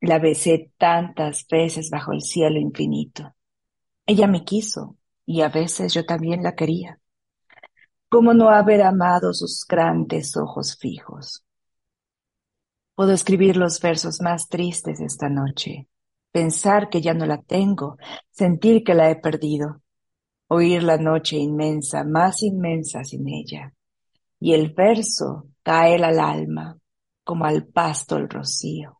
La besé tantas veces bajo el cielo infinito. Ella me quiso y a veces yo también la quería. ¿Cómo no haber amado sus grandes ojos fijos? Puedo escribir los versos más tristes esta noche, pensar que ya no la tengo, sentir que la he perdido, oír la noche inmensa, más inmensa sin ella, y el verso caer al alma como al pasto el rocío.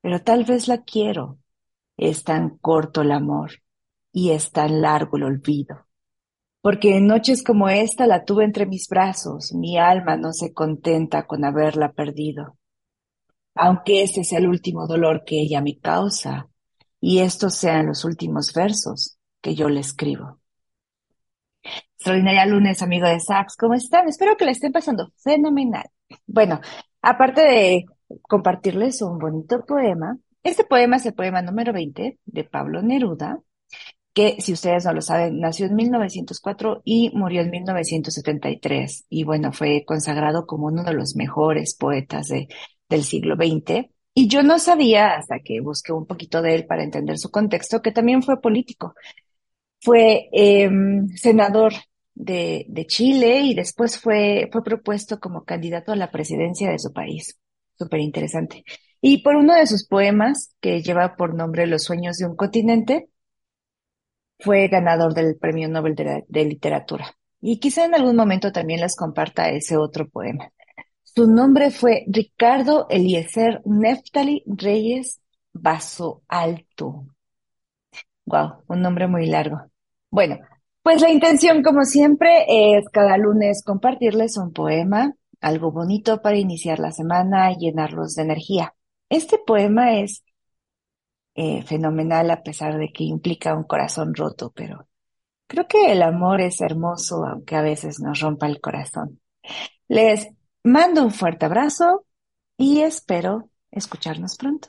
pero tal vez la quiero. Es tan corto el amor y es tan largo el olvido. Porque en noches como esta la tuve entre mis brazos, mi alma no se contenta con haberla perdido. Aunque este sea el último dolor que ella me causa, y estos sean los últimos versos que yo le escribo. Extraordinaria lunes, amigo de Sax, ¿cómo están? Espero que le estén pasando fenomenal. Bueno, aparte de compartirles un bonito poema. Este poema es el poema número 20 de Pablo Neruda, que si ustedes no lo saben, nació en 1904 y murió en 1973. Y bueno, fue consagrado como uno de los mejores poetas de, del siglo XX. Y yo no sabía, hasta que busqué un poquito de él para entender su contexto, que también fue político. Fue em, senador de, de Chile y después fue, fue propuesto como candidato a la presidencia de su país súper interesante. Y por uno de sus poemas, que lleva por nombre Los sueños de un continente, fue ganador del Premio Nobel de, Literatura. Y quizá en algún momento también les comparta ese otro poema. Su nombre fue Ricardo Eliezer Neftali Reyes Vaso Alto. Wow, un nombre muy largo. Bueno, pues la intención, como siempre, es cada lunes compartirles un poema algo bonito para iniciar la semana y llenarlos de energía. Este poema es eh, fenomenal a pesar de que implica un corazón roto, pero creo que el amor es hermoso aunque a veces nos rompa el corazón. Les mando un fuerte abrazo y espero escucharnos pronto.